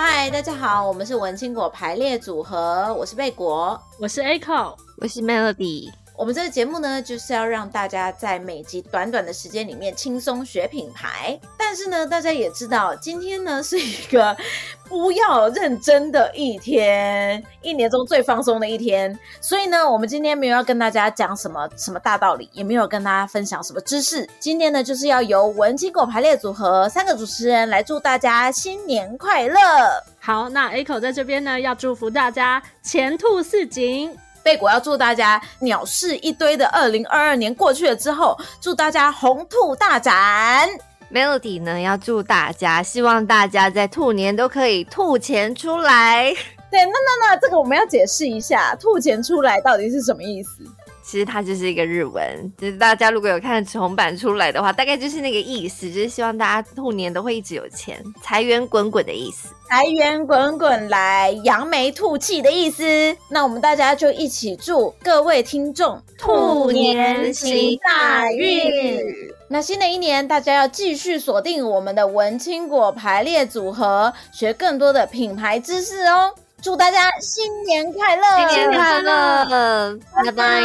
大家好，我们是文青果排列组合，我是贝果，我是 Echo，我是 Melody。我们这个节目呢，就是要让大家在每集短短的时间里面轻松学品牌。但是呢，大家也知道，今天呢是一个不要认真的一天，一年中最放松的一天。所以呢，我们今天没有要跟大家讲什么什么大道理，也没有跟大家分享什么知识。今天呢，就是要由文青狗排列组合三个主持人来祝大家新年快乐。好，那 Echo 在这边呢，要祝福大家前兔似锦。贝果要祝大家鸟事一堆的二零二二年过去了之后，祝大家鸿兔大展。Melody 呢要祝大家，希望大家在兔年都可以兔钱出来。对，那那那这个我们要解释一下，兔钱出来到底是什么意思？其实它就是一个日文，就是大家如果有看重版出来的话，大概就是那个意思，就是希望大家兔年都会一直有钱，财源滚滚的意思，财源滚滚来，扬眉吐气的意思。那我们大家就一起祝各位听众兔年行大运。那新的一年，大家要继续锁定我们的文青果排列组合，学更多的品牌知识哦。祝大家新年快乐！新年快乐！拜拜。